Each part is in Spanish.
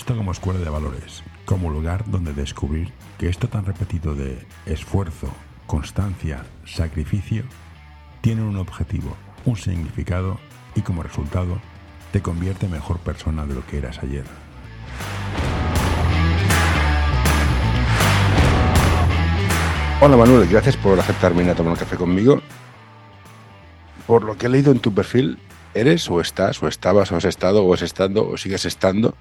esto como escuela de valores, como lugar donde descubrir que esto tan repetido de esfuerzo, constancia, sacrificio, tiene un objetivo, un significado y como resultado te convierte en mejor persona de lo que eras ayer. Hola Manuel, gracias por aceptarme a tomar un café conmigo. Por lo que he leído en tu perfil, eres o estás o estabas o has estado o has estado o sigues estando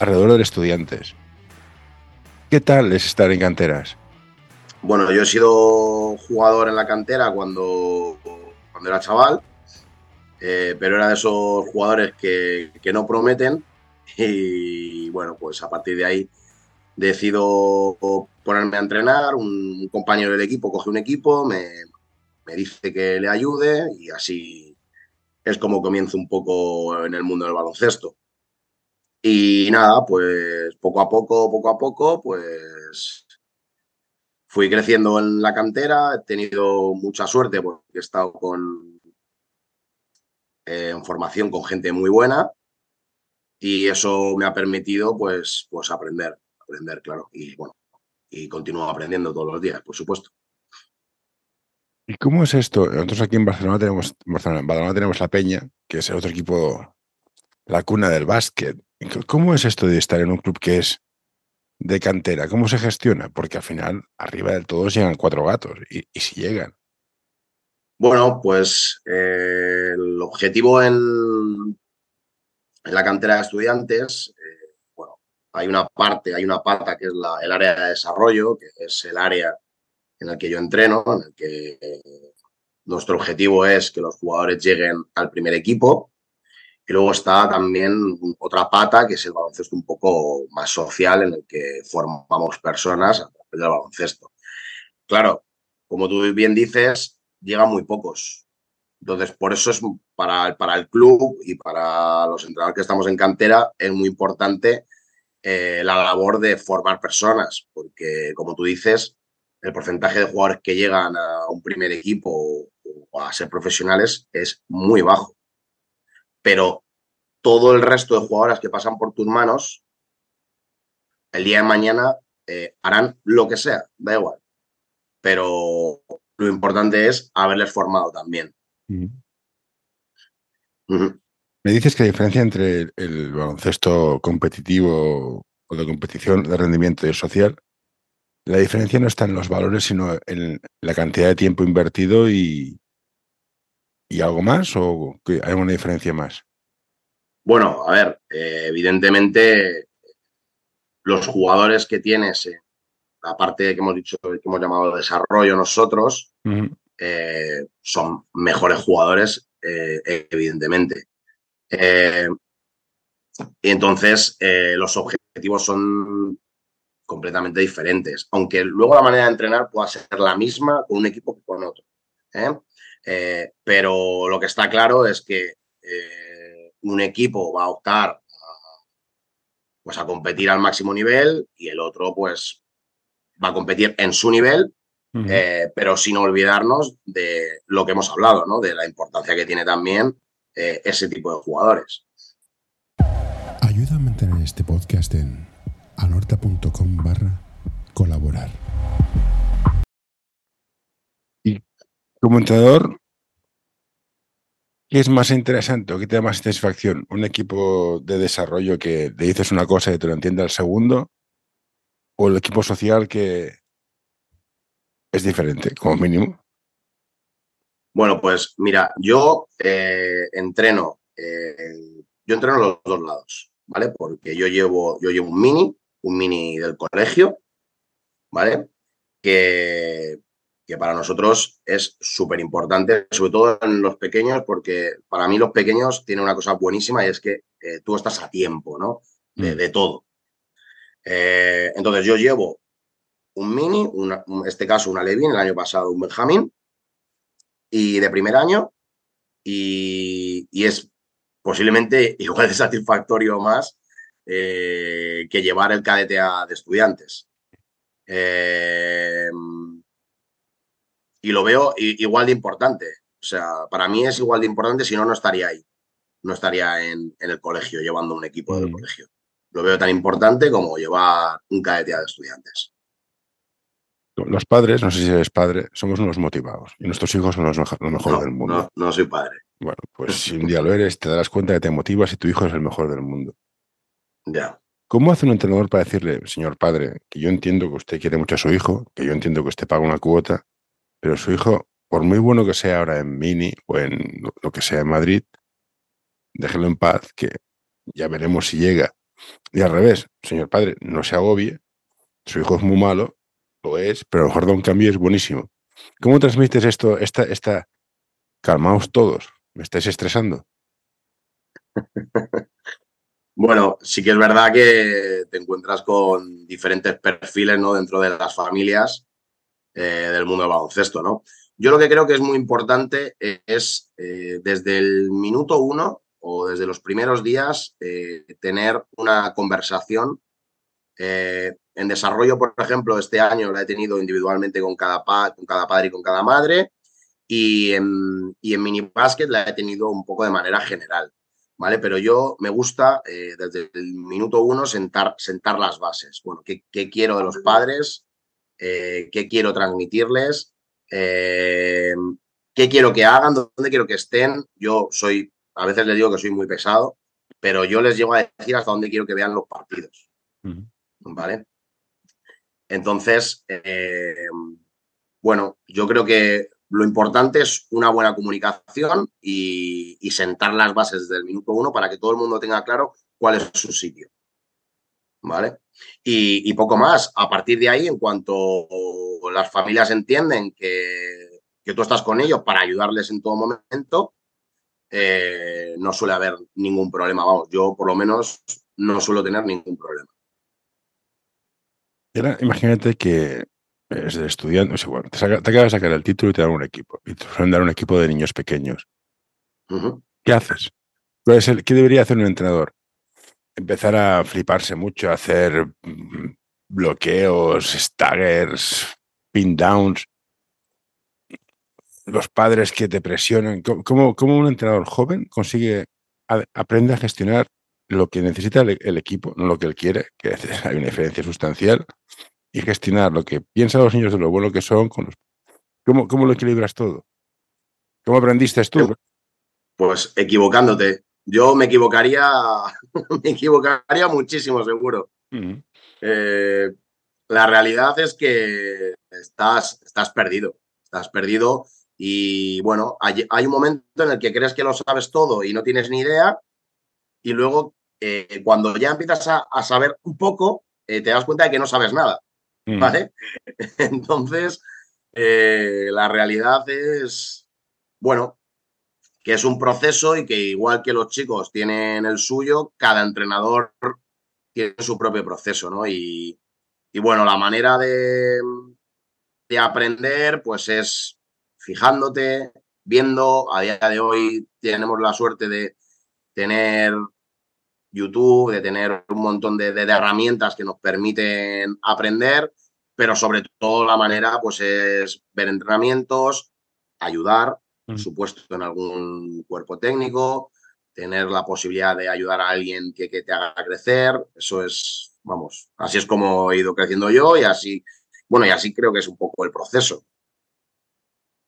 alrededor de estudiantes. ¿Qué tal es estar en canteras? Bueno, yo he sido jugador en la cantera cuando, cuando era chaval, eh, pero era de esos jugadores que, que no prometen y bueno, pues a partir de ahí decido ponerme a entrenar, un compañero del equipo coge un equipo, me, me dice que le ayude y así es como comienzo un poco en el mundo del baloncesto. Y nada, pues poco a poco, poco a poco, pues fui creciendo en la cantera, he tenido mucha suerte porque he estado con, eh, en formación con gente muy buena y eso me ha permitido pues, pues aprender, aprender, claro, y bueno, y continúo aprendiendo todos los días, por supuesto. ¿Y cómo es esto? Nosotros aquí en Barcelona tenemos, Barcelona, tenemos la Peña, que es el otro equipo, la cuna del básquet. ¿Cómo es esto de estar en un club que es de cantera? ¿Cómo se gestiona? Porque al final, arriba del todo llegan cuatro gatos, y, si llegan. Bueno, pues eh, el objetivo en, la cantera de estudiantes, eh, bueno, hay una parte, hay una pata que es la, el área de desarrollo, que es el área en el que yo entreno, en el que nuestro objetivo es que los jugadores lleguen al primer equipo. Y luego está también otra pata, que es el baloncesto un poco más social, en el que formamos personas a través del baloncesto. Claro, como tú bien dices, llegan muy pocos. Entonces, por eso es para, para el club y para los entrenadores que estamos en cantera, es muy importante eh, la labor de formar personas, porque como tú dices, el porcentaje de jugadores que llegan a un primer equipo o a ser profesionales es muy bajo. Pero todo el resto de jugadores que pasan por tus manos, el día de mañana eh, harán lo que sea, da igual. Pero lo importante es haberles formado también. Me dices que la diferencia entre el baloncesto competitivo o de competición de rendimiento y el social la diferencia no está en los valores, sino en la cantidad de tiempo invertido y, y algo más o hay una diferencia más. Bueno, a ver, eh, evidentemente los jugadores que tienes, eh, aparte que hemos dicho, que hemos llamado desarrollo nosotros, eh, son mejores jugadores, evidentemente. y entonces los objetivos son completamente diferentes, aunque luego la manera de entrenar pueda ser la misma con un equipo que con otro. ¿eh? Eh, pero lo que está claro es que eh, un equipo va a optar a, pues a competir al máximo nivel y el otro pues va a competir en su nivel, pero sin olvidarnos de lo que hemos hablado, ¿no? de la importancia que tiene también ese tipo de jugadores. Ayuda a mantener este podcast en anorta.com barra colaborar. Como entrenador, ¿qué es más interesante o qué te da más satisfacción? ¿Un equipo de desarrollo que le dices una cosa y te lo entiende al segundo? ¿O el equipo social que es diferente, como mínimo? Bueno, pues mira, yo eh, entreno, eh, yo entreno los dos lados, ¿vale? Porque yo llevo, yo llevo un mini un mini del colegio, ¿vale? Que, que para nosotros es súper importante, sobre todo en los pequeños, porque para mí los pequeños tienen una cosa buenísima y es que eh, tú estás a tiempo, ¿no? De, mm. todo. Eh, entonces yo llevo un mini, en este caso una Levin, el año pasado un Benjamín, y de primer año, y, y es posiblemente igual de satisfactorio más eh, que llevar el cadete de estudiantes. Eh, y lo veo igual de importante. O sea, para mí es igual de importante, si no, no estaría ahí. No estaría en, el colegio llevando un equipo del mm. colegio. lo veo tan importante como llevar un cadete de estudiantes. Los padres, no sé si eres padre, somos unos motivados y nuestros hijos son los, mejores del mundo. No, no soy padre. Bueno, pues si un día lo eres, te darás cuenta que te motivas y tu hijo es el mejor del mundo. Ya. ¿Cómo hace un entrenador para decirle, señor padre, que yo entiendo que usted quiere mucho a su hijo, que yo entiendo que usted paga una cuota, pero su hijo, por muy bueno que sea ahora en Mini o en lo que sea en Madrid, déjelo en paz, que ya veremos si llega. Y al revés, señor padre, no se agobie, su hijo es muy malo, lo es, pero a lo mejor da un cambio es buenísimo. ¿Cómo transmites esto, esta, esta, calmaos todos, me estáis estresando? Bueno, sí que es verdad que te encuentras con diferentes perfiles ¿no? dentro de las familias eh, del mundo del baloncesto. ¿no? Yo lo que creo que es muy importante es eh, desde el minuto uno o desde los primeros días eh, tener una conversación. en desarrollo, por ejemplo, este año la he tenido individualmente con cada, con cada padre y con cada madre. Y en, y en mini basket la he tenido un poco de manera general. ¿vale? Pero yo me gusta eh, desde el minuto uno sentar, sentar las bases. Bueno, ¿qué, quiero de los padres? Eh, ¿Qué quiero transmitirles? Eh, ¿Qué quiero que hagan? ¿Dónde quiero que estén? Yo soy, a veces les digo que soy muy pesado, pero yo les llego a decir hasta dónde quiero que vean los partidos. ¿Vale? Entonces, bueno, yo creo que lo importante es una buena comunicación y, sentar las bases desde el minuto uno para que todo el mundo tenga claro cuál es su sitio. ¿Vale? Y, poco más. A partir de ahí, en cuanto las familias entienden que, tú estás con ellos para ayudarles en todo momento, eh, no suele haber ningún problema. Vamos, yo por lo menos no suelo tener ningún problema. imagínate que es de estudiante, te, acabas de sacar el título y te dan un equipo. Y te suelen dar un equipo de niños pequeños. ¿Qué haces? ¿Qué debería hacer un entrenador? Empezar a fliparse mucho, a hacer mm, bloqueos, staggers, pin downs. Los padres que te presionan. ¿Cómo, cómo un entrenador joven consigue, aprende a gestionar lo que necesita el, el, equipo, no lo que él quiere, que hay una diferencia sustancial, y gestionar lo que piensan los niños de lo bueno que son. Con los... ¿Cómo, ¿Cómo lo equilibras todo? ¿Cómo aprendiste tú? Pues equivocándote. Yo me equivocaría, me equivocaría muchísimo, seguro. Eh, la realidad es que estás, estás perdido. Estás perdido y bueno, hay, hay, un momento en el que crees que lo sabes todo y no tienes ni idea. Y luego, eh, cuando ya empiezas a, a saber un poco, eh, te das cuenta de que no sabes nada. ¿Vale? Entonces, la realidad es, bueno, que es un proceso y que igual que los chicos tienen el suyo, cada entrenador tiene su propio proceso, ¿no? Y, bueno, la manera de, de aprender, pues es fijándote, viendo. A día de hoy tenemos la suerte de tener YouTube, de tener un montón de, herramientas que nos permiten aprender, pero sobre todo la manera pues es ver entrenamientos, ayudar, por supuesto, en algún cuerpo técnico, tener la posibilidad de ayudar a alguien que, te haga crecer, eso es, vamos, así es como he ido creciendo yo y así, bueno, y así creo que es un poco el proceso.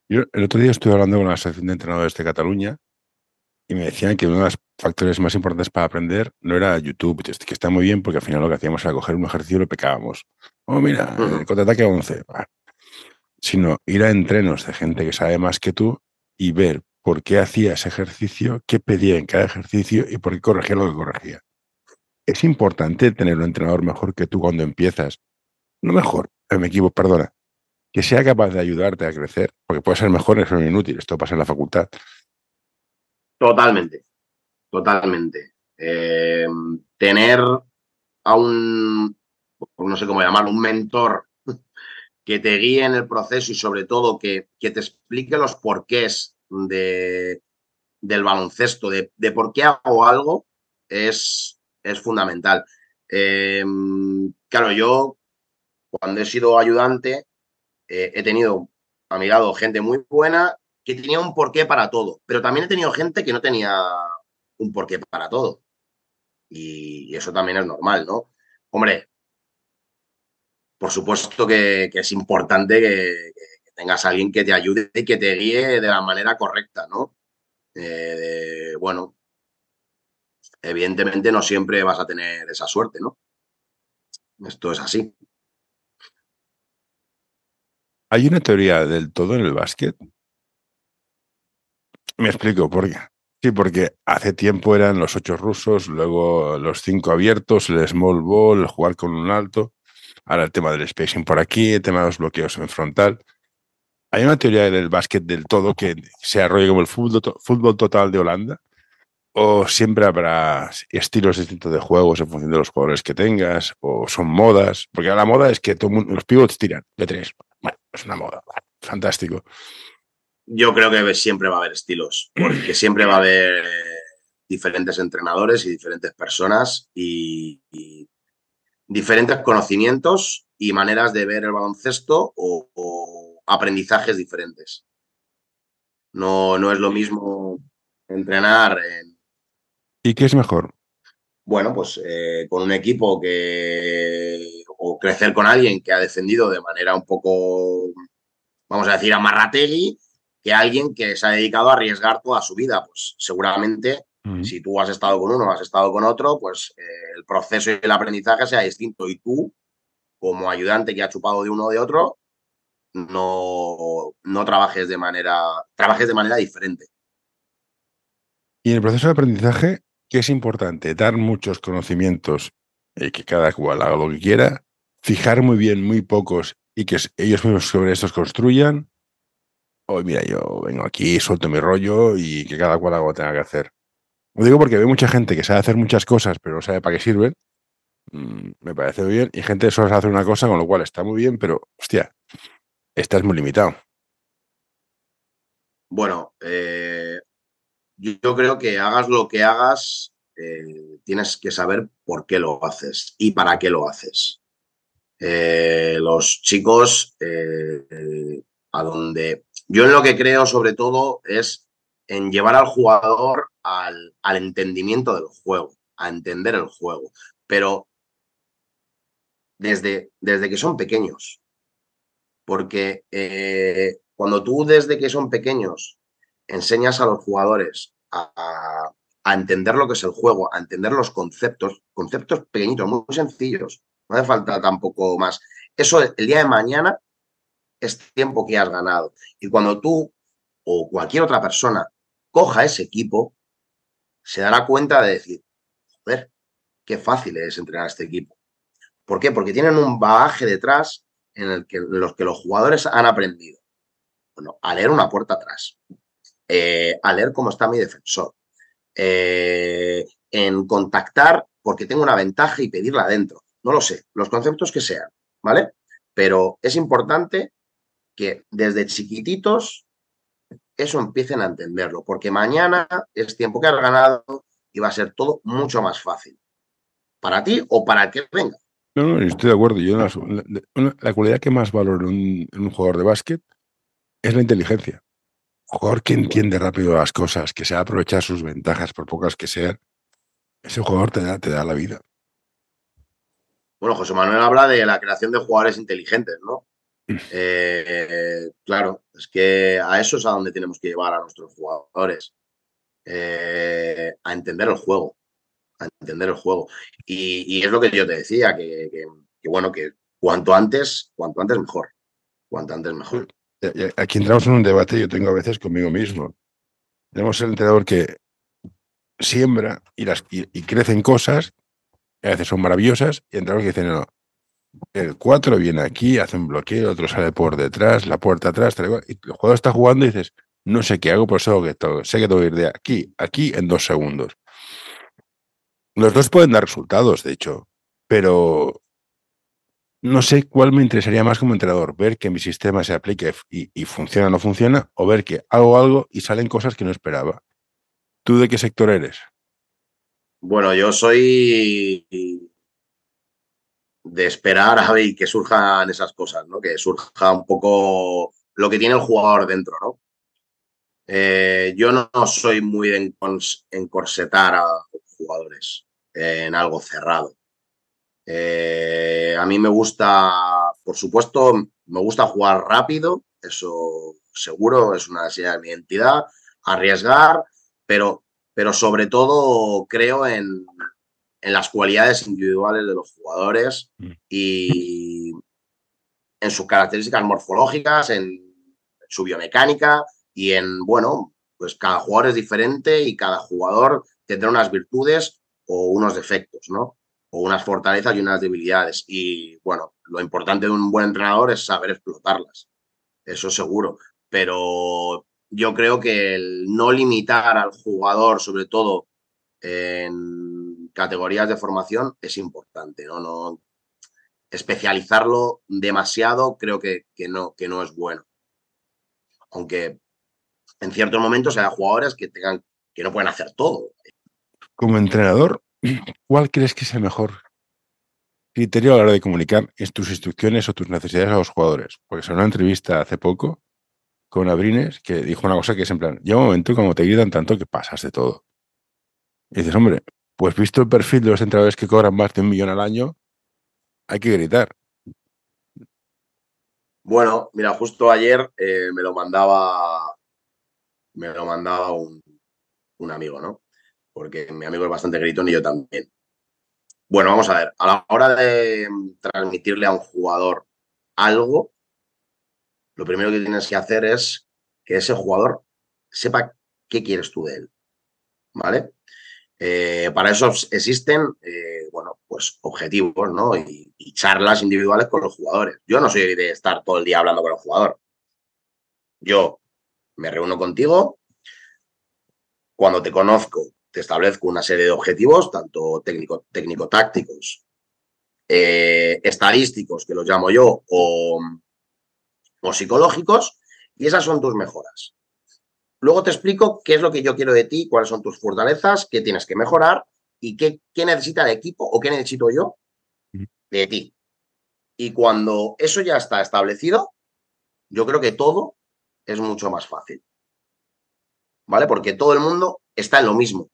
Yo el otro día estuve hablando con la Asociación de Entrenadores de Cataluña y me decían que uno de los factores más importantes para aprender no era YouTube, que está muy bien porque al final lo que hacíamos era coger un ejercicio y lo pecábamos. Oh, mira, uh contraataque a 11. Sino ir a entrenos de gente que sabe más que tú y ver por qué hacía ese ejercicio, qué pedía en cada ejercicio y por qué corregía lo que corregía. Es importante tener un entrenador mejor que tú cuando empiezas. No mejor, eh, me equivoco, perdona. Que sea capaz de ayudarte a crecer, porque puede ser mejor, es inútil, esto pasa en la facultad Totalmente, totalmente. Eh, tener a un, no sé cómo llamarlo, un mentor que te guíe en el proceso y sobre todo que, que te explique los porqués de, del baloncesto, de, por qué hago algo, es, es fundamental. Eh, claro, yo cuando he sido ayudante eh, he tenido a mi lado gente muy buena que tenía un porqué para todo, pero también he tenido gente que no tenía un porqué para todo. Y, eso también es normal, ¿no? Hombre, por supuesto que, es importante que, tengas a alguien que te ayude y que te guíe de la manera correcta, ¿no? Eh, bueno, evidentemente no siempre vas a tener esa suerte, ¿no? Esto es así. ¿Hay una teoría del todo en el básquet? Me explico por qué. Sí, porque hace tiempo eran los ocho rusos, luego los cinco abiertos, el small ball, el jugar con un alto. Ahora el tema del spacing por aquí, el tema de los bloqueos en frontal. Hay una teoría del básquet del todo que se arrolla como el fútbol, total de Holanda, o siempre habrá estilos distintos de juegos en función de los jugadores que tengas, o son modas, porque la moda es que los pivots tiran de tres. Es una moda, fantástico yo creo que siempre va a haber estilos, porque siempre va a haber diferentes entrenadores y diferentes personas y, diferentes conocimientos y maneras de ver el baloncesto o, aprendizajes diferentes. No, no es lo mismo entrenar en... ¿Y qué es mejor? Bueno, pues eh, con un equipo que... o crecer con alguien que ha defendido de manera un poco, vamos a decir, amarrategui que alguien que se ha dedicado a arriesgar toda su vida. Pues seguramente, mm. si tú has estado con uno, has estado con otro, pues eh, el proceso y el aprendizaje sea distinto. Y tú, como ayudante que ha chupado de uno o de otro, no, no trabajes de manera, trabajes de manera diferente. Y en el proceso de aprendizaje, ¿qué es importante? Dar muchos conocimientos y que cada cual haga lo que quiera, fijar muy bien muy pocos y que ellos mismos sobre estos construyan, hoy mira, yo vengo aquí, suelto mi rollo y que cada cual haga lo que tenga que hacer. Lo digo porque veo mucha gente que sabe hacer muchas cosas, pero no sabe para qué sirven. Mm, me parece bien. Y gente solo sabe hacer una cosa, con lo cual está muy bien, pero hostia, estás muy limitado. Bueno, eh, yo creo que hagas lo que hagas, eh, tienes que saber por qué lo haces y para qué lo haces. Eh, los chicos a donde yo en lo que creo sobre todo es en llevar al jugador al, entendimiento del juego, a entender el juego, pero desde, desde que son pequeños. Porque eh, cuando tú desde que son pequeños enseñas a los jugadores a, entender lo que es el juego, a entender los conceptos, conceptos pequeñitos, muy sencillos, no hace falta tampoco más. Eso el día de mañana es tiempo que has ganado. Y cuando tú o cualquier otra persona coja ese equipo, se dará cuenta de decir, joder, qué fácil es entrenar a este equipo. ¿Por qué? Porque tienen un bagaje detrás en el que los que los jugadores han aprendido. Bueno, a leer una puerta atrás, eh, a leer cómo está mi defensor, eh, en contactar porque tengo una ventaja y pedirla adentro. No lo sé, los conceptos que sean, ¿vale? Pero es importante que desde chiquititos eso empiecen a entenderlo, porque mañana es tiempo que has ganado y va a ser todo mucho más fácil. Para ti o para el que venga. No, no, estoy de acuerdo. Yo la, cualidad que más valoro en un, jugador de básquet es la inteligencia. Un jugador que entiende rápido las cosas, que se aprovechar sus ventajas, por pocas que sean, ese jugador te da, te da la vida. Bueno, José Manuel habla de la creación de jugadores inteligentes, ¿no? Eh, claro, es que a eso es a donde tenemos que llevar a nuestros jugadores, eh, a entender el juego, entender el juego. Y, es lo que yo te decía, que, bueno, que cuanto antes, cuanto antes mejor, cuanto antes mejor. Aquí entramos en un debate, yo tengo a veces conmigo mismo. Tenemos el entrenador que siembra y, las, y, crecen cosas, a veces son maravillosas, y entrenador que dicen, no, el 4 viene aquí, hace un bloqueo, el otro sale por detrás, la puerta atrás, y el jugador está jugando y dices, no sé qué hago, por eso que todo, sé que tengo que ir de aquí aquí en dos segundos. Los dos pueden dar resultados, de hecho, pero no sé cuál me interesaría más como entrenador, ver que mi sistema se aplique y, y funciona o no funciona, o ver que hago algo y salen cosas que no esperaba. ¿Tú de qué sector eres? Bueno, yo soy de esperar a ver que surjan esas cosas, ¿no? Que surja un poco lo que tiene el jugador dentro, ¿no? Eh, yo no soy muy en encorsetar a jugadores. en algo cerrado. Eh, a mí me gusta, por supuesto, me gusta jugar rápido, eso seguro, es una señal de mi identidad, arriesgar, pero, pero sobre todo creo en, en las cualidades individuales de los jugadores mm. y en sus características morfológicas, en su biomecánica y en, bueno, pues cada jugador es diferente y cada jugador tendrá unas virtudes o unos defectos, ¿no? O unas fortalezas y unas debilidades. Y bueno, lo importante de un buen entrenador es saber explotarlas. Eso seguro. Pero yo creo que el no limitar al jugador, sobre todo en categorías de formación, es importante, ¿no? no especializarlo demasiado creo que, que, no, que no es bueno. Aunque en ciertos momentos haya jugadores que tengan que no pueden hacer todo. Como entrenador, ¿cuál crees que es el mejor criterio a la hora de comunicar tus instrucciones o tus necesidades a los jugadores? Porque en una entrevista hace poco con Abrines que dijo una cosa que es en plan, llega un momento como te gritan tanto que pasas de todo. Y dices, hombre, pues visto el perfil de los entrenadores que cobran más de un millón al año, hay que gritar. Bueno, mira, justo ayer eh, me lo mandaba, me lo mandaba un, un amigo, ¿no? Porque mi amigo es bastante gritón y yo también. Bueno, vamos a ver, a la hora de transmitirle a un jugador algo, lo primero que tienes que hacer es que ese jugador sepa qué quieres tú de él. ¿Vale? Eh, para eso existen, eh, bueno, pues objetivos, ¿no? Y, charlas individuales con los jugadores. Yo no soy de estar todo el día hablando con el jugador. Yo me reúno contigo, cuando te conozco, te establezco una serie de objetivos, tanto técnico, técnico-tácticos, eh, estadísticos, que los llamo yo, o, o psicológicos, y esas son tus mejoras. Luego te explico qué es lo que yo quiero de ti, cuáles son tus fortalezas, qué tienes que mejorar y qué, qué necesita el equipo o qué necesito yo de ti. Y cuando eso ya está establecido, yo creo que todo es mucho más fácil. ¿Vale? Porque todo el mundo está en lo mismo.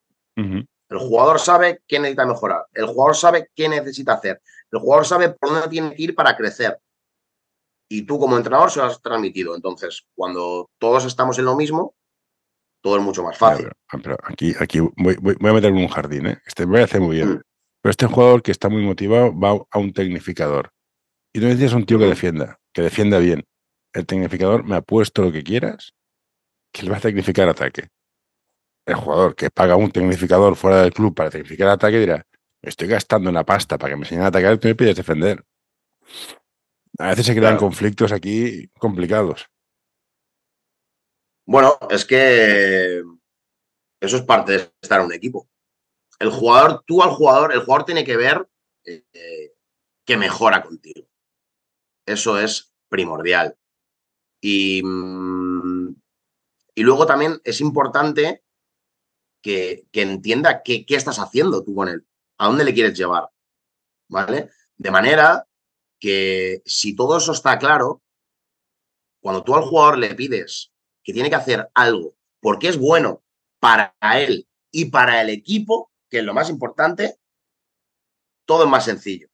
El jugador sabe qué necesita mejorar. El jugador sabe qué necesita hacer. El jugador sabe por dónde tiene que ir para crecer. Y tú como entrenador se lo has transmitido. Entonces, cuando todos estamos en lo mismo, todo es mucho más fácil. Pero, aquí, aquí voy, a meterme en un jardín. ¿eh? Este voy a hacer muy bien. Mm. Pero este jugador que está muy motivado va a un tecnificador. Y tú necesitas un tío que defienda, que defienda bien. El tecnificador me ha puesto lo que quieras, que le va a tecnificar ataque el jugador que paga un tecnificador fuera del club para tecnificar el ataque dirá, estoy gastando una pasta para que me enseñen a atacar y tú me pides defender. A veces se crean conflictos aquí complicados. Bueno, es que eso es parte de estar en un equipo. El jugador, tú al jugador, el jugador tiene que ver eh, que mejora contigo. Eso es primordial. Y, mm, y luego también es importante que, entienda qué, estás haciendo tú con él, a dónde le quieres llevar, ¿vale? De manera que si todo eso está claro, cuando tú al jugador le pides que tiene que hacer algo porque es bueno para él y para el equipo, que es lo más importante, todo es más sencillo.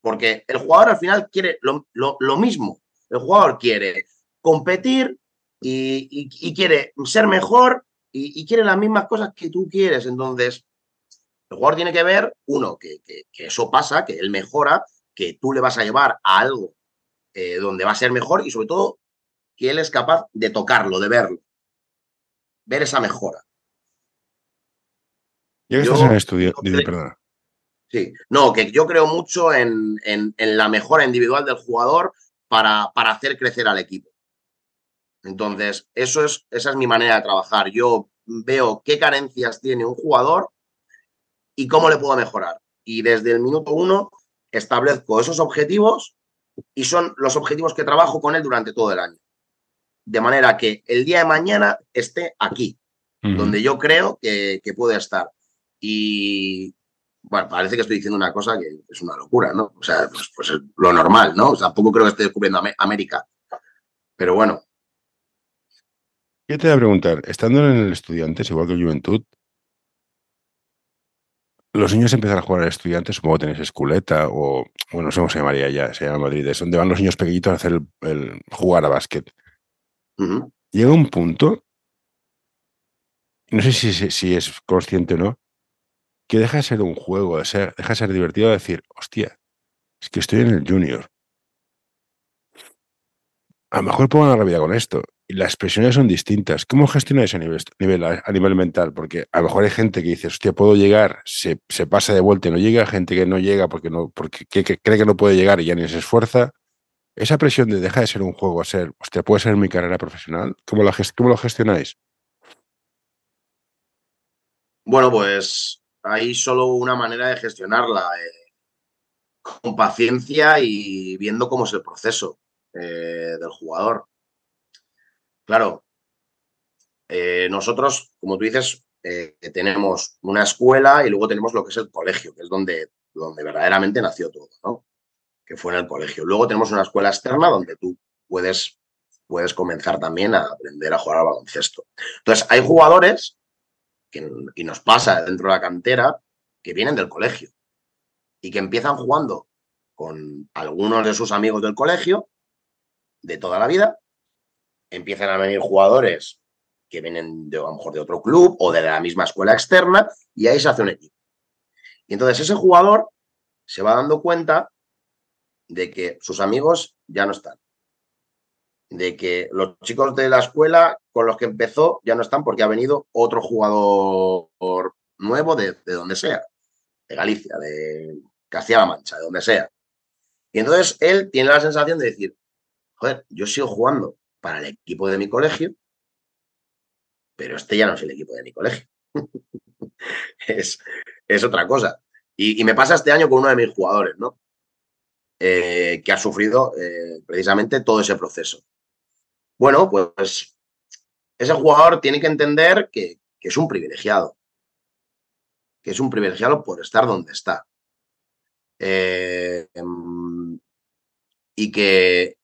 Porque el jugador al final quiere lo, mismo. El jugador quiere competir y, quiere ser mejor y, quiere las mismas cosas que tú quieres. Entonces, el jugador tiene que ver, uno, que, eso pasa, que él mejora, que tú le vas a llevar a algo eh, donde va a ser mejor y sobre todo que él es capaz de tocarlo, de verlo, ver esa mejora. Ya que estás en el estudio, perdona. Sí, no, que yo creo mucho en, en, la mejora individual del jugador para, para hacer crecer al equipo. Entonces, eso es, esa es mi manera de trabajar. Yo veo qué carencias tiene un jugador y cómo le puedo mejorar. Y desde el minuto uno establezco esos objetivos y son los objetivos que trabajo con él durante todo el año. De manera que el día de mañana esté aquí, donde yo creo que, puede estar. Y bueno, parece que estoy diciendo una cosa que es una locura, ¿no? O sea, pues, pues lo normal, ¿no? O sea, tampoco creo que esté descubriendo América. Pero bueno, yo te voy a preguntar, estando en el Estudiantes, igual que Juventud, los niños empiezan a jugar a estudiantes, supongo que tenéis esculeta o, bueno, no sé cómo se llamaría ya, se llama Madrid, es donde van los niños pequeñitos a hacer el, jugar a básquet. Llega un punto, no sé si, si, es consciente o no, que deja de ser un juego, de ser, deja de ser divertido de decir, hostia, es que estoy en el junior. A lo mejor puedo ganar la vida con esto las expresiones son distintas. ¿Cómo gestionáis a nivel, a nivel mental? Porque a lo mejor hay gente que dice, hostia, puedo llegar, se, pasa de vuelta y no llega, gente que no llega porque, no, porque cree que no puede llegar y ya ni se esfuerza. Esa presión de dejar de ser un juego a ser, hostia, puede ser mi carrera profesional, ¿cómo, la, lo gestionáis? Bueno, pues hay solo una manera de gestionarla, eh, con paciencia y viendo cómo es el proceso eh, del jugador. Claro, eh, nosotros, como tú dices, eh, tenemos una escuela y luego tenemos lo que es el colegio, que es donde, donde verdaderamente nació todo, ¿no? Que fue en el colegio. Luego tenemos una escuela externa donde tú puedes, puedes comenzar también a aprender a jugar al baloncesto. Entonces, hay jugadores, que, y nos pasa dentro de la cantera, que vienen del colegio y que empiezan jugando con algunos de sus amigos del colegio de toda la vida empiezan a venir jugadores que vienen de, a lo mejor de otro club o de la misma escuela externa y ahí se hace un equipo. Y entonces ese jugador se va dando cuenta de que sus amigos ya no están. De que los chicos de la escuela con los que empezó ya no están porque ha venido otro jugador nuevo de, de donde sea, de Galicia, de Castilla-La Mancha, de donde sea. Y entonces él tiene la sensación de decir, joder, yo sigo jugando para el equipo de mi colegio, pero este ya no es el equipo de mi colegio. es, es, otra cosa. Y, me pasa este año con uno de mis jugadores, ¿no? Eh, que ha sufrido eh, precisamente todo ese proceso. Bueno, pues ese jugador tiene que entender que, es un privilegiado, que es un privilegiado por estar donde está. Eh, y que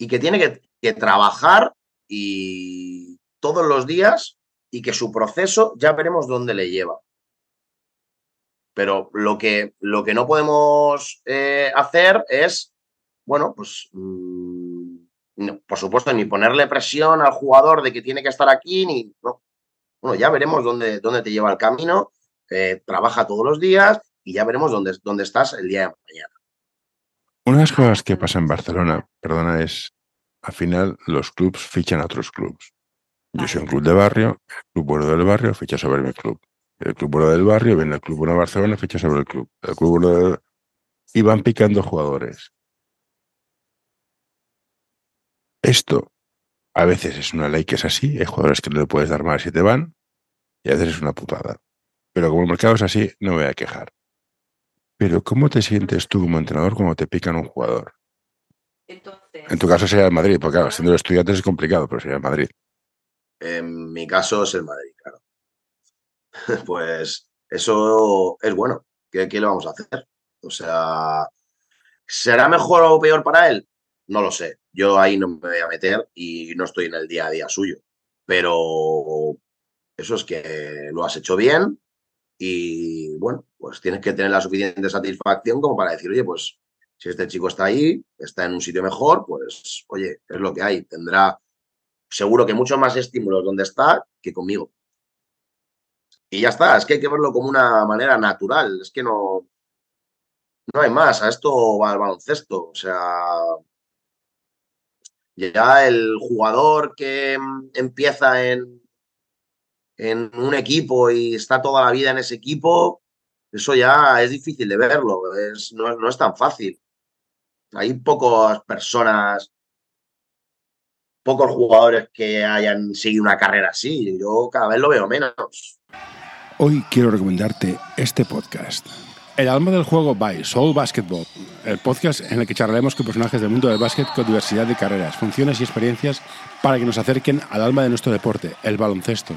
y que tiene que, trabajar y todos los días y que su proceso ya veremos dónde le lleva. Pero lo que, lo que no podemos eh, hacer es, bueno, pues, mm, por supuesto, ni ponerle presión al jugador de que tiene que estar aquí, ni, no. Bueno, ya veremos dónde, dónde te lleva el camino, eh, trabaja todos los días y ya veremos dónde, dónde estás el día de mañana. Una de las cosas que pasa en Barcelona, perdona, es al final los clubs fichan a otros clubs. Yo soy un club de barrio, el club bueno del barrio ficha sobre mi club. El club bueno del barrio viene el club bueno de Barcelona ficha sobre el club. El club bueno Y van picando jugadores. Esto a veces es una ley que es así, hay jugadores que no le puedes dar más y te van, y a veces es una putada. Pero como el mercado es así, no me voy a quejar. Pero ¿cómo te sientes tú como entrenador cuando te pican un jugador? En tu caso sería el Madrid, porque claro, siendo estudiante es complicado, pero sería el Madrid. En mi caso es el Madrid, claro. pues eso es bueno. ¿Qué, ¿Qué le vamos a hacer? O sea, ¿será mejor o peor para él? No lo sé. Yo ahí no me voy a meter y no estoy en el día a día suyo. Pero eso es que lo has hecho bien y bueno, pues tienes que tener la suficiente satisfacción como para decir, oye, pues si este chico está ahí, está en un sitio mejor, pues oye, es lo que hay. Tendrá seguro que muchos más estímulos donde está que conmigo. Y ya está, es que hay que verlo como una manera natural, es que no, no hay más, a esto va el baloncesto, o sea, ya el jugador que empieza en, en un equipo y está toda la vida en ese equipo, eso ya es difícil de verlo, es, no es tan fácil. Hay pocas personas, pocos jugadores que hayan seguido una carrera así. Yo cada vez lo veo menos. Hoy quiero recomendarte este podcast. El alma del juego by Soul Basketball, el podcast en el que charlaremos con personajes del mundo del básquet con diversidad de carreras, funciones y experiencias para que nos acerquen al alma de nuestro deporte, el baloncesto.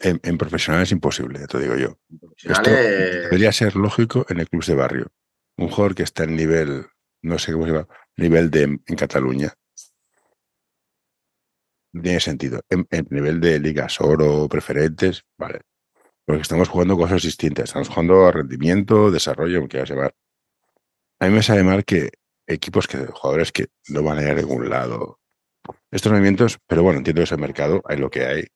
En, en profesional es imposible, te digo yo. Esto debería ser lógico en el club de barrio. Un jugador que está en nivel, no sé cómo se llama, nivel de en Cataluña. No tiene sentido. En, en nivel de ligas oro, preferentes, vale. Porque estamos jugando cosas distintas. Estamos jugando a rendimiento, desarrollo, como quieras llamar. A mí me sabe mal que equipos que, jugadores que no van a ir a ningún lado. Estos movimientos, pero bueno, entiendo que es el mercado, hay lo que hay.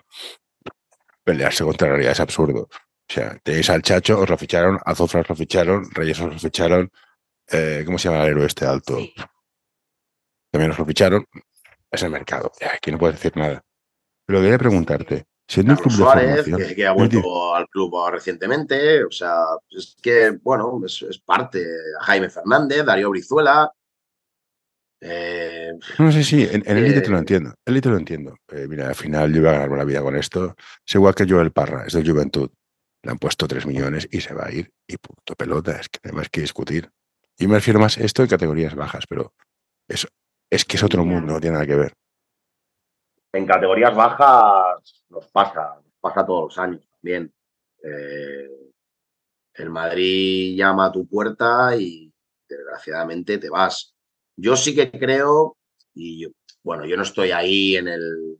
Pelearse contra la realidad es absurdo. O sea, tenéis al Chacho, os lo ficharon, a Zofra os lo ficharon, Reyes os lo ficharon, eh, ¿cómo se llama el héroe este alto? También os lo ficharon. Es el mercado, ya, aquí no puedes decir nada. Pero quería preguntarte, siendo un Carlos club de Suárez, formación, que, que ha vuelto al club recientemente. O sea, es que, bueno, es, es parte. Jaime Fernández, Darío Brizuela. Eh, No sé si, en, en élite te lo Eh, entiendo. Élite lo entiendo. Eh, mira, al final yo iba a ganarme la vida con esto. Es igual que Joel Parra, es del Juventud. Le han puesto 3 millones y se va a ir. Y punto pelota, es que no hay más que discutir. Yo me refiero más a esto en categorías bajas, pero eso es que es otro mundo, no tiene nada que ver. en categorías bajas nos pasa, nos pasa todos los años también. Eh, el Madrid llama a tu puerta y desgraciadamente te vas. Yo sí que creo, y yo- bueno, yo no estoy ahí en el,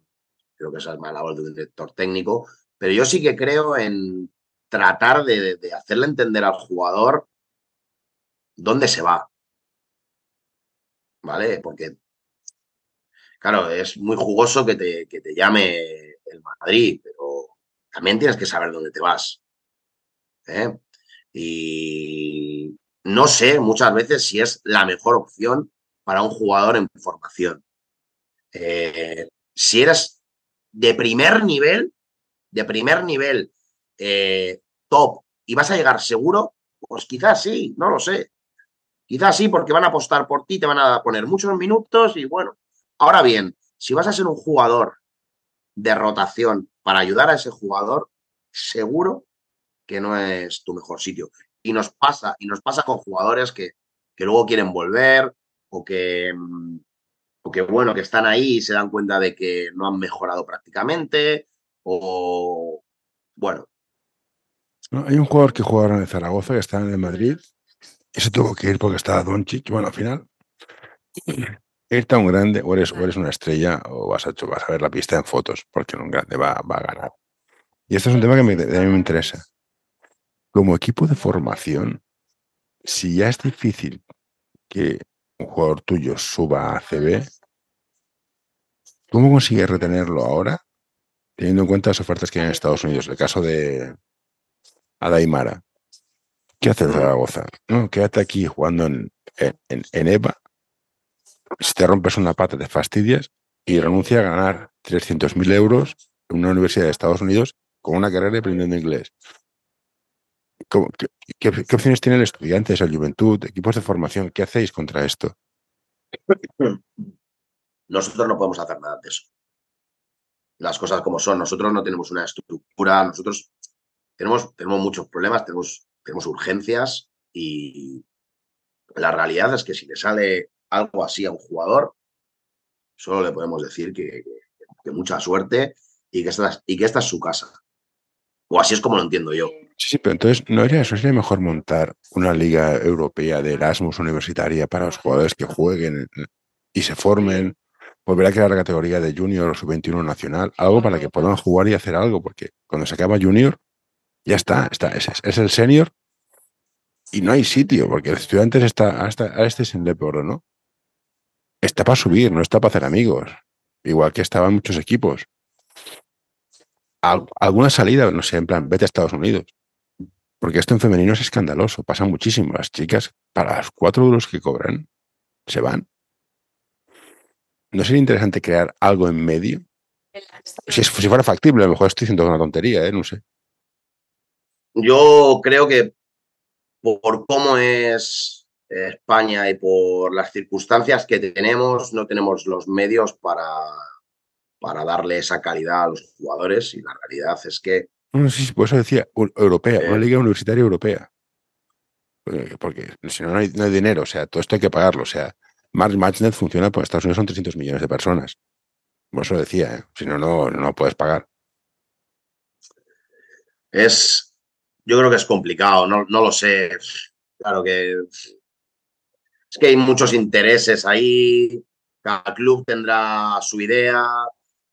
creo que esa es más labor de un director técnico, pero yo sí que creo en tratar de, hacerle entender al jugador dónde se va. ¿Vale? Porque Claro, es muy jugoso que te, que te llame el Madrid, pero también tienes que saber dónde te vas. ¿eh? Y no sé muchas veces si es la mejor opción para un jugador en formación. Eh, si eres de primer nivel, de primer nivel eh, top y vas a llegar seguro, pues quizás sí, no lo sé. Quizás sí, porque van a apostar por ti, te van a poner muchos minutos y bueno. Ahora bien, si vas a ser un jugador de rotación para ayudar a ese jugador, seguro que no es tu mejor sitio. Y nos pasa, y nos pasa con jugadores que, que luego quieren volver o que, o que, bueno, que están ahí y se dan cuenta de que no han mejorado prácticamente o, bueno, ¿no? Hay un jugador que jugaron en Zaragoza, que está en el Madrid, y se tuvo que ir porque estaba Doncic. Bueno, al final, ir tan grande, o eres, o eres una estrella, o vas a, vas a ver la pista en fotos, porque un grande va, va a ganar. Y esto es un tema que me- a mí me interesa. Como equipo de formación, si ya es difícil que un jugador tuyo suba a CB, ¿cómo consigues retenerlo ahora, teniendo en cuenta las ofertas que hay en Estados Unidos? El caso de Adaimara. ¿Qué hace Zaragoza? No, quédate aquí jugando en, en, en- EVA. Si te rompes una pata, te fastidias y renuncia a ganar 300.000 euros en una universidad de Estados Unidos con una carrera aprendiendo inglés. ¿Cómo- qué, qué- qué opciones tiene el estudiante, el juventud, equipos de formación? ¿Qué hacéis contra esto? nosotros no podemos hacer nada de eso. Las cosas como son, nosotros no tenemos una estructura, nosotros tenemos, tenemos muchos problemas, tenemos, tenemos urgencias y la realidad es que si le sale algo así a un jugador, solo le podemos decir que, que- que mucha suerte y que, esta, y que esta es su casa. O así es como lo entiendo yo. Sí, sí, pero entonces no sería, eso sería mejor montar una liga europea de Erasmus universitaria para los jugadores que jueguen y se formen, volver a crear la categoría de junior o sub-21 nacional, algo para que puedan jugar y hacer algo, porque cuando se acaba junior, ya está, está es, es el senior y no hay sitio, porque el estudiante está, hasta, a este es en Leporo, ¿no? Está para subir, no está para hacer amigos, igual que estaban muchos equipos. Al- alguna salida, no sé, en plan, vete a Estados Unidos. Porque esto en femenino es escandaloso, pasa muchísimo. Las chicas, para los cuatro euros que cobran, se van. ¿No sería interesante crear algo en medio? Si, es- si fuera factible, a lo mejor estoy diciendo una tontería, ¿eh? no sé. yo creo que por cómo es España y por las circunstancias que tenemos, no tenemos los medios para, para darle esa calidad a los jugadores y la realidad es que... No, sí, por eso decía europea, una eh, liga universitaria europea. Porque, si no, no hay, dinero, o sea, todo esto hay que pagarlo. O sea, March Matchnet funciona porque Estados Unidos son 300 millones de personas. Por eso decía, ¿eh? si no, no, no puedes pagar. Es, yo creo que es complicado, no, no lo sé. Claro que es que hay muchos intereses ahí, cada club tendrá su idea,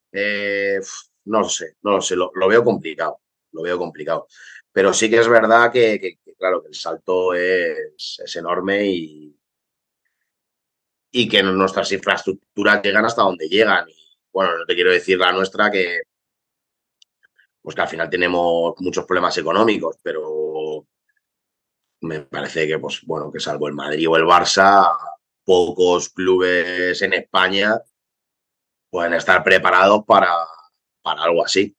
eh, no lo sé, no lo sé, lo, veo complicado, lo veo complicado. Pero sí que es verdad que, claro, que el salto es, enorme y, y que nuestras infraestructuras llegan hasta donde llegan. Y, bueno, no te quiero decir la nuestra que, pues que al final tenemos muchos problemas económicos, pero me parece que, pues bueno, que salvo el Madrid o el Barça, pocos clubes en España pueden estar preparados para, para algo así.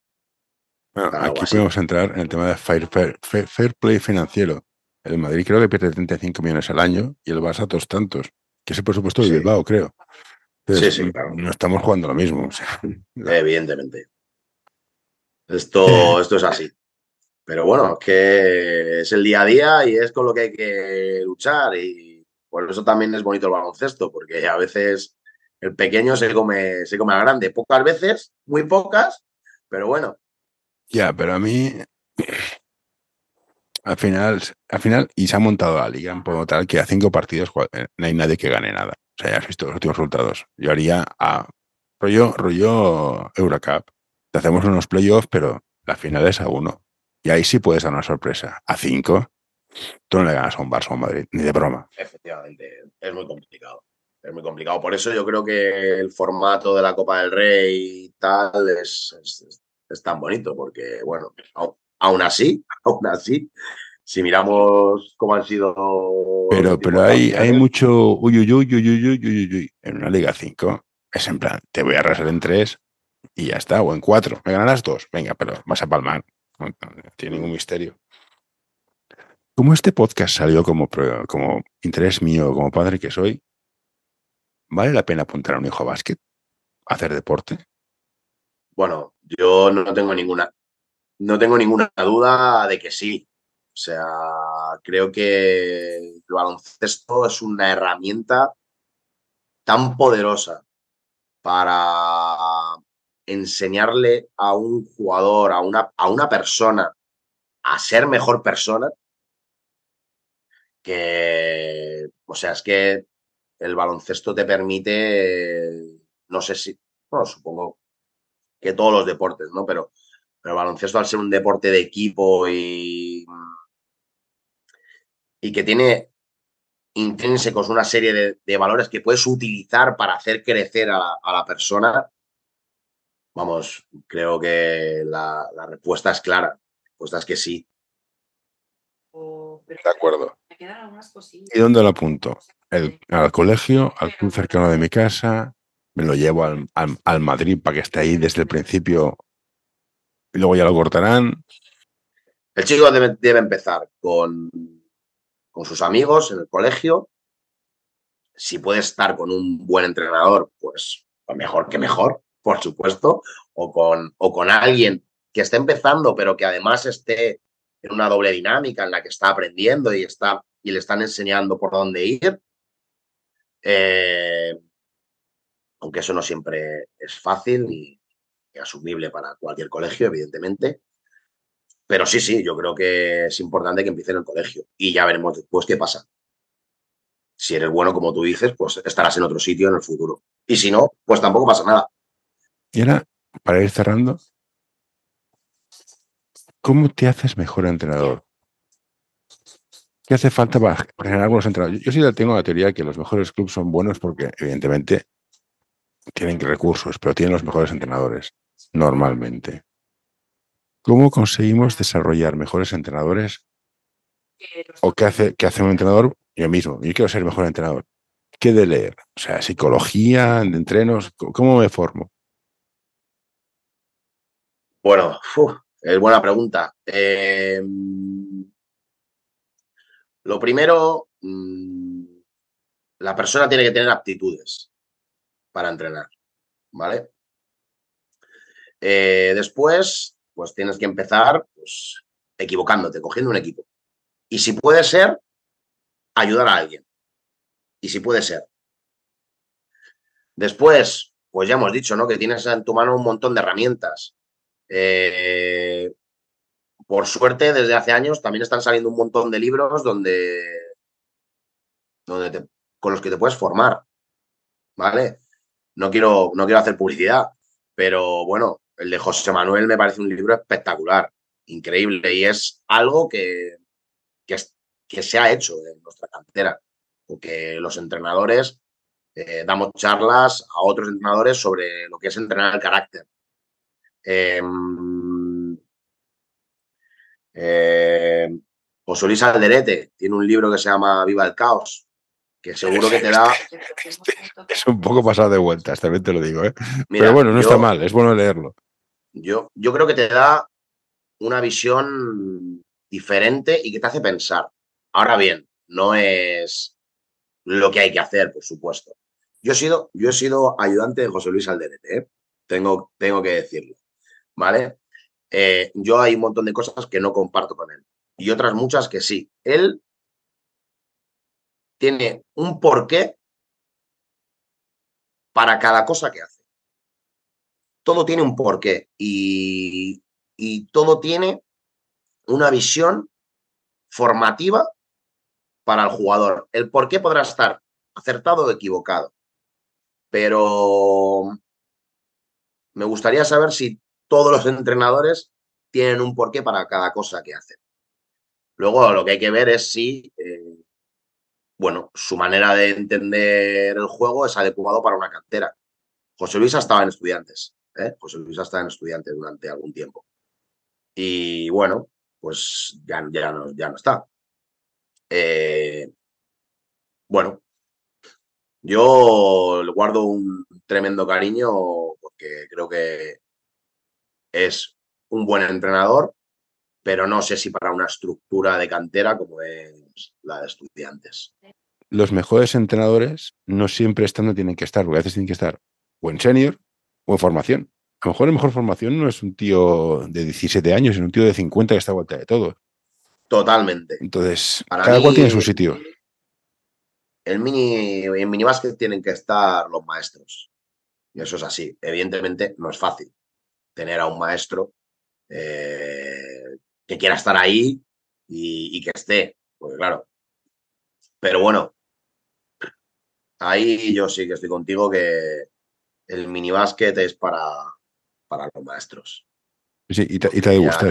Bueno, aquí podemos entrar en el tema de fair, fair, play financiero. El Madrid creo que pierde 35 millones al año y el Barça dos tantos, que es el presupuesto de Bilbao, creo. sí, sí, claro. No estamos jugando lo mismo. Evidentemente. Esto, esto es así. Pero bueno, es que es el día a día y es con lo que hay que luchar. Y por eso también es bonito el baloncesto, porque a veces el pequeño se come, se come al grande. Pocas veces, muy pocas, pero bueno. Ya, pero a mí, al final, al final, y se ha montado la liga en como tal que a cinco partidos eh, no hay nadie que gane nada. O sea, ya has visto los últimos resultados. Yo haría a rollo, rollo Eurocup. Te hacemos unos playoffs, pero la final es a uno. Y ahí sí puedes dar una sorpresa. A cinco, tú no le ganas a un Barça o un Madrid, ni de broma. Efectivamente, es muy complicado. Es muy complicado. Por eso yo creo que el formato de la Copa del Rey y tal es, tan bonito, porque, bueno, aún así, aún así, si miramos cómo han sido. Pero, pero hay, hay mucho uy, uy, uy, uy, uy, uy, uy, En una Liga 5 es en plan, te voy a arrasar en tres y ya está, o en cuatro. Me ganarás dos, venga, pero vas a palmar. No, tiene ningún misterio. Como este podcast salió como, como interés mío, como padre que soy, ¿vale la pena apuntar a un hijo a básquet? ¿Hacer deporte? Bueno, yo no tengo ninguna, no tengo ninguna duda de que sí. O sea, creo que el baloncesto es una herramienta tan poderosa para enseñarle a un jugador, a una, a una persona, a ser mejor persona, que, o sea, es que el baloncesto te permite, no sé si, bueno, supongo que todos los deportes, ¿no? Pero, pero el baloncesto al ser un deporte de equipo y, y que tiene intrínsecos una serie de, valores que puedes utilizar para hacer crecer a la persona, Vamos, creo que la, respuesta es clara. La respuesta es que sí. De acuerdo. ¿Y dónde lo apunto? al colegio, al club cercano de mi casa, me lo llevo al, Madrid para que esté ahí desde el principio y luego ya lo cortarán. El chico debe, empezar con, con, sus amigos en el colegio. Si puede estar con un buen entrenador, pues mejor que mejor por supuesto, o con, o con alguien que esté empezando, pero que además esté en una doble dinámica en la que está aprendiendo y, está, y le están enseñando por dónde ir. Eh, aunque eso no siempre es fácil ni, asumible para cualquier colegio, evidentemente. Pero sí, sí, yo creo que es importante que empiece en el colegio y ya veremos después qué pasa. Si eres bueno, como tú dices, pues estarás en otro sitio en el futuro. Y si no, pues tampoco pasa nada. Y ahora, para ir cerrando, ¿cómo te haces mejor entrenador? ¿Qué hace falta para generar algunos entrenadores? Yo sí tengo la teoría que los mejores clubes son buenos porque, evidentemente, tienen recursos, pero tienen los mejores entrenadores, normalmente. ¿Cómo conseguimos desarrollar mejores entrenadores? ¿O qué hace, qué hace un entrenador? Yo mismo, yo quiero ser mejor entrenador. ¿Qué de leer? O sea, psicología, de entrenos, ¿cómo me formo? Bueno, es buena pregunta. Eh, lo primero, mm, la persona tiene que tener aptitudes para entrenar, ¿vale? Eh, después, pues tienes que empezar pues, equivocándote, cogiendo un equipo. Y si puede ser, ayudar a alguien. Y si puede ser. Después, pues ya hemos dicho, ¿no? Que tienes en tu mano un montón de herramientas. Eh, por suerte, desde hace años también están saliendo un montón de libros donde, donde con los que te puedes formar. ¿Vale? No quiero, no quiero hacer publicidad, pero bueno, el de José Manuel me parece un libro espectacular, increíble, y es algo que, que, se ha hecho en nuestra cantera, porque los entrenadores eh, damos charlas a otros entrenadores sobre lo que es entrenar el carácter. Em, eh, José Luis Alderete tiene un libro que se llama Viva el Caos, que seguro que te da. Es un poco pasado de vueltas, también te lo digo, ¿eh? Pero bueno, no está mal, es bueno leerlo. Yo, yo creo que te da una visión diferente y que te hace pensar. Ahora bien, no es lo que hay que hacer, por supuesto. Yo he sido, yo he sido ayudante de José Luis Alderete, ¿eh? tengo, tengo que decirlo. ¿Vale? Eh, yo hay un montón de cosas que no comparto con él y otras muchas que sí. Él tiene un porqué para cada cosa que hace. Todo tiene un porqué y, y todo tiene una visión formativa para el jugador. El por qué podrá estar acertado o equivocado. Pero me gustaría saber si todos los entrenadores tienen un porqué para cada cosa que hacen. Luego lo que hay que ver es si, eh, bueno, su manera de entender el juego es adecuado para una cantera. José Luis estaba en estudiantes, ¿eh? José Luis estaba en estudiantes durante algún tiempo. Y bueno, pues ya, ya, no, ya no está. Eh, bueno, yo le guardo un tremendo cariño porque creo que es un buen entrenador, pero no sé si para una estructura de cantera como es la de estudiantes. Los mejores entrenadores no siempre estando tienen que estar, porque a veces tienen que estar o en senior o en formación. A lo mejor en mejor formación no es un tío de 17 años, es un tío de 50 que está a vuelta de todo. Totalmente. Entonces, cada cual tiene su sitio. El mini, en minibásquet tienen que estar los maestros. Y eso es así. Evidentemente no es fácil tener a un maestro eh, que quiera estar ahí y, que esté, pues claro. Pero bueno, ahí yo sí que estoy contigo que el minibásquet es para, para los maestros. Sí, y te, gusta.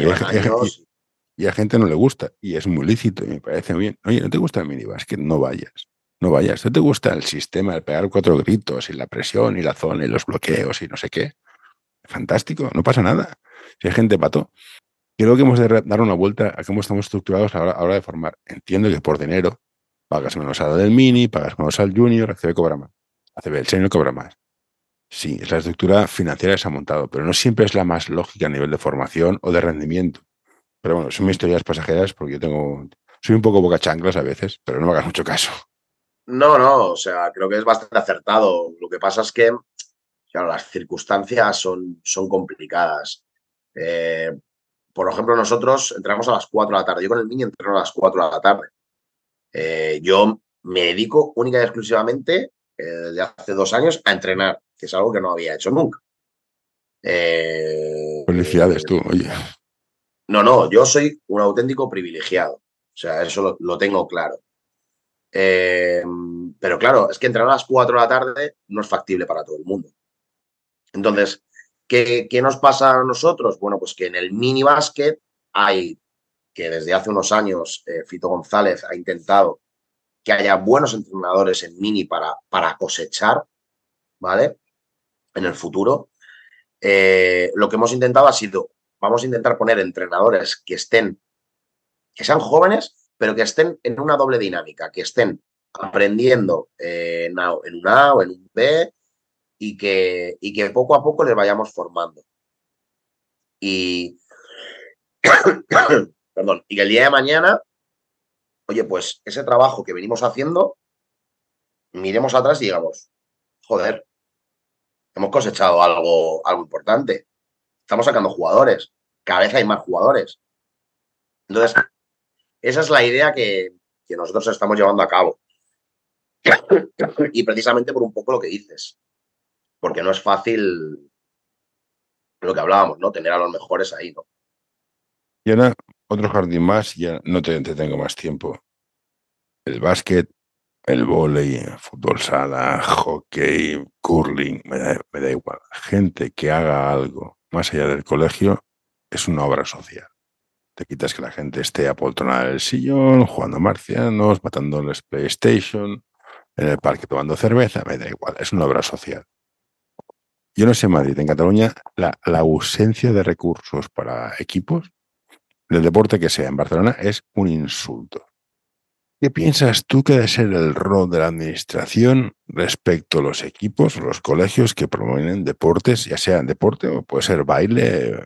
Y, a gente no le gusta. Y es muy lícito y me parece bien. Oye, ¿no te gusta el minibásquet? No vayas. No vayas. ¿No te gusta el sistema de pegar cuatro gritos y la presión y la zona y los bloqueos y no sé qué? fantástico, no pasa nada. Si hay gente pato. Creo que hemos de dar una vuelta a cómo estamos estructurados a la hora de formar. Entiendo que por dinero pagas menos a la del mini, pagas menos al junior, ACB cobra más. ACB, el senior cobra más. Sí, es la estructura financiera que se ha montado, pero no siempre es la más lógica a nivel de formación o de rendimiento. Pero bueno, son mis historias pasajeras porque yo tengo. Soy un poco boca chanclas a veces, pero no me hagas mucho caso. No, no, o sea, creo que es bastante acertado. Lo que pasa es que las circunstancias son, son complicadas. Eh, por ejemplo, nosotros entramos a las 4 de la tarde. Yo con el niño entreno a las 4 de la tarde. Eh, yo me dedico única y exclusivamente eh, desde hace dos años a entrenar, que es algo que no había hecho nunca. Felicidades tú, oye. No, no, yo soy un auténtico privilegiado. O sea, eso lo, lo tengo claro. pero claro, es que entrenar a las 4 de la tarde no es factible para todo el mundo. Entonces, ¿qué, nos pasa a nosotros? Bueno, pues que en el mini básquet hay, que desde hace unos años eh, Fito González ha intentado que haya buenos entrenadores en mini para, para cosechar, ¿vale? En el futuro. Eh, lo que hemos intentado ha sido, vamos a intentar poner entrenadores que estén, que sean jóvenes, pero que estén en una doble dinámica, que estén aprendiendo eh, en, en un A o en un B, y que, y que poco a poco les vayamos formando. Y perdón, y que el día de mañana, oye, pues ese trabajo que venimos haciendo, miremos atrás y digamos, joder, hemos cosechado algo, algo importante. Estamos sacando jugadores, cada vez hay más jugadores. Entonces, esa es la idea que, que nosotros estamos llevando a cabo. y precisamente por un poco lo que dices, porque no es fácil lo que hablábamos, ¿no? Tener a los mejores ahí, ¿no? Y ahora, otro jardín más, ya no te entretengo más tiempo. El básquet, el vóley, fútbol sala, hockey, curling, me da, me da igual. Gente que haga algo más allá del colegio es una obra social. Te quitas que la gente esté apoltronada en el sillón, jugando marcianos, matándoles PlayStation, en el parque tomando cerveza, me da igual, es una obra social. Yo no sé en Madrid, en Cataluña, la, ausencia de recursos para equipos del deporte que sea en Barcelona es un insulto. ¿Qué piensas tú que debe ser el rol de la administración respecto a los equipos, los colegios que promueven deportes, ya sea deporte o puede ser baile,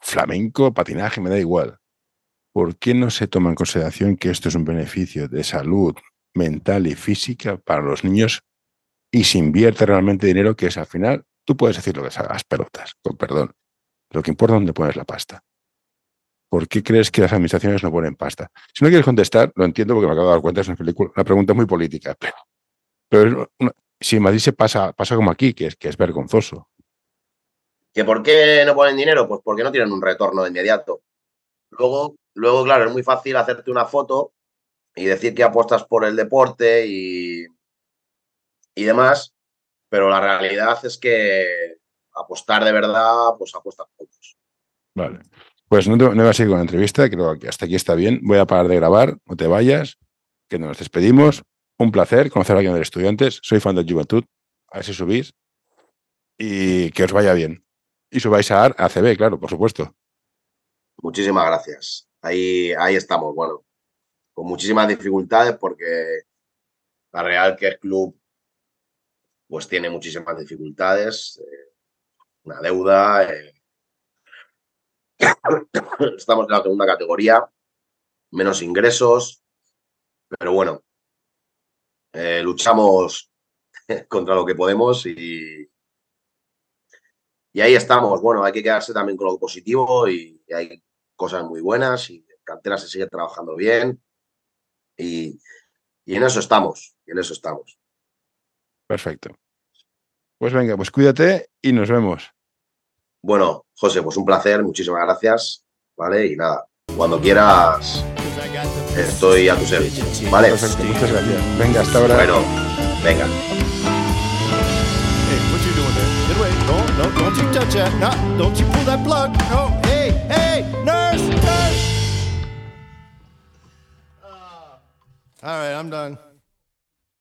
flamenco, patinaje, me da igual? ¿Por qué no se toma en consideración que esto es un beneficio de salud mental y física para los niños y se invierte realmente dinero que es al final, tú puedes decir lo que hagas pelotas, con perdón. Lo que importa es dónde pones la pasta. ¿Por qué crees que las administraciones no ponen pasta? Si no quieres contestar, lo entiendo porque me acabo de dar cuenta, es una, película, una pregunta muy política, pero, pero si en Madrid se pasa, pasa como aquí, que es, que es vergonzoso. ¿Que por qué no ponen dinero? Pues porque no tienen un retorno de inmediato. Luego, luego, claro, es muy fácil hacerte una foto y decir que apuestas por el deporte y, y demás, pero la realidad es que apostar de verdad, pues apuestan todos. Vale. Pues no, te, no voy a seguir con la entrevista, creo que hasta aquí está bien. Voy a parar de grabar, no te vayas, que nos despedimos. Un placer conocer a alguien de estudiantes. Soy fan del Juventud. A ver si subís. Y que os vaya bien. Y subáis a ACB, claro, por supuesto. Muchísimas gracias. Ahí, ahí estamos, bueno, con muchísimas dificultades porque la Real que es club pues tiene muchísimas dificultades, eh, una deuda. Eh. Estamos en la segunda categoría, menos ingresos, pero bueno, eh, luchamos contra lo que podemos y, y ahí estamos. Bueno, hay que quedarse también con lo positivo y, hay cosas muy buenas y cantera se sigue trabajando bien y, y en eso estamos, y en eso estamos. Perfecto. Pues venga, pues cuídate y nos vemos. Bueno, José, pues un placer, muchísimas gracias, ¿vale? Y nada, cuando quieras estoy a tu servicio, ¿vale? Perfecto, muchas gracias. Venga, hasta ahora. Bueno, venga. Hey, what you doing there? Get away. No, no, don't you touch that. No, don't you pull that plug. No, hey, hey, nurse, nurse. All right, I'm done.